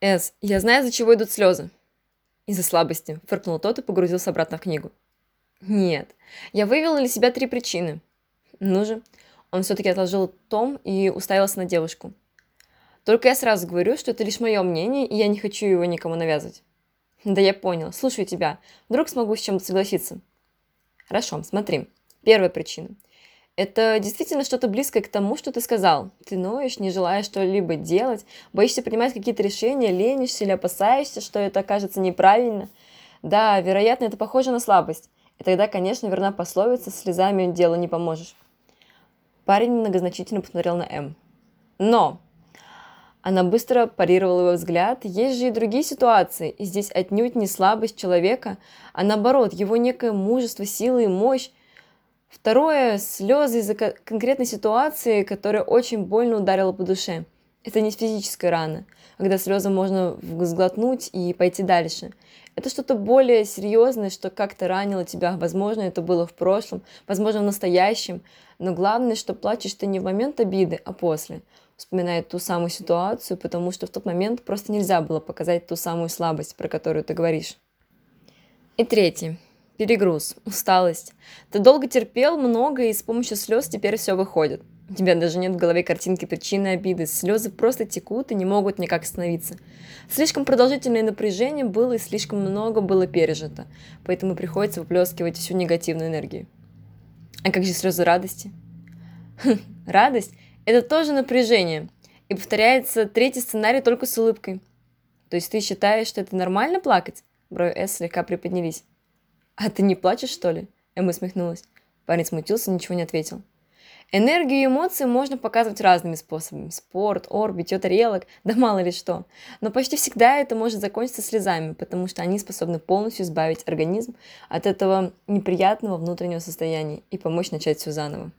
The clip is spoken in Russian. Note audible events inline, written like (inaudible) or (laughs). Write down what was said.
Эс, я знаю, из-за чего идут слезы. Из-за слабости, фыркнул тот и погрузился обратно в книгу. Нет, я вывела для себя три причины. Ну же, он все-таки отложил том и уставился на девушку. Только я сразу говорю, что это лишь мое мнение, и я не хочу его никому навязывать. Да я понял, слушаю тебя. Вдруг смогу с чем-то согласиться. Хорошо, смотри. Первая причина. Это действительно что-то близкое к тому, что ты сказал. Ты ноешь, не желаешь что-либо делать, боишься принимать какие-то решения, ленишься или опасаешься, что это окажется неправильно. Да, вероятно, это похоже на слабость. И тогда, конечно, верна пословица «слезами делу не поможешь». Парень многозначительно посмотрел на М. Но она быстро парировала его взгляд. Есть же и другие ситуации, и здесь отнюдь не слабость человека, а наоборот, его некое мужество, сила и мощь. Второе – слезы из-за конкретной ситуации, которая очень больно ударила по душе. Это не физическая рана, когда слезы можно сглотнуть и пойти дальше. Это что-то более серьезное, что как-то ранило тебя. Возможно, это было в прошлом, возможно, в настоящем. Но главное, что плачешь ты не в момент обиды, а после вспоминает ту самую ситуацию, потому что в тот момент просто нельзя было показать ту самую слабость, про которую ты говоришь. И третье. Перегруз, усталость. Ты долго терпел много, и с помощью слез теперь все выходит. У тебя даже нет в голове картинки причины обиды. Слезы просто текут и не могут никак остановиться. Слишком продолжительное напряжение было и слишком много было пережито, поэтому приходится выплескивать всю негативную энергию. А как же слезы радости? Радость это тоже напряжение. И повторяется третий сценарий только с улыбкой. То есть ты считаешь, что это нормально плакать? Брови С слегка приподнялись. А ты не плачешь, что ли? Эмма усмехнулась. Парень смутился, ничего не ответил. Энергию и эмоции можно показывать разными способами. Спорт, ор, битье тарелок, (laughs) да мало ли что. Но почти всегда это может закончиться слезами, потому что они способны полностью избавить организм от этого неприятного внутреннего состояния и помочь начать все заново.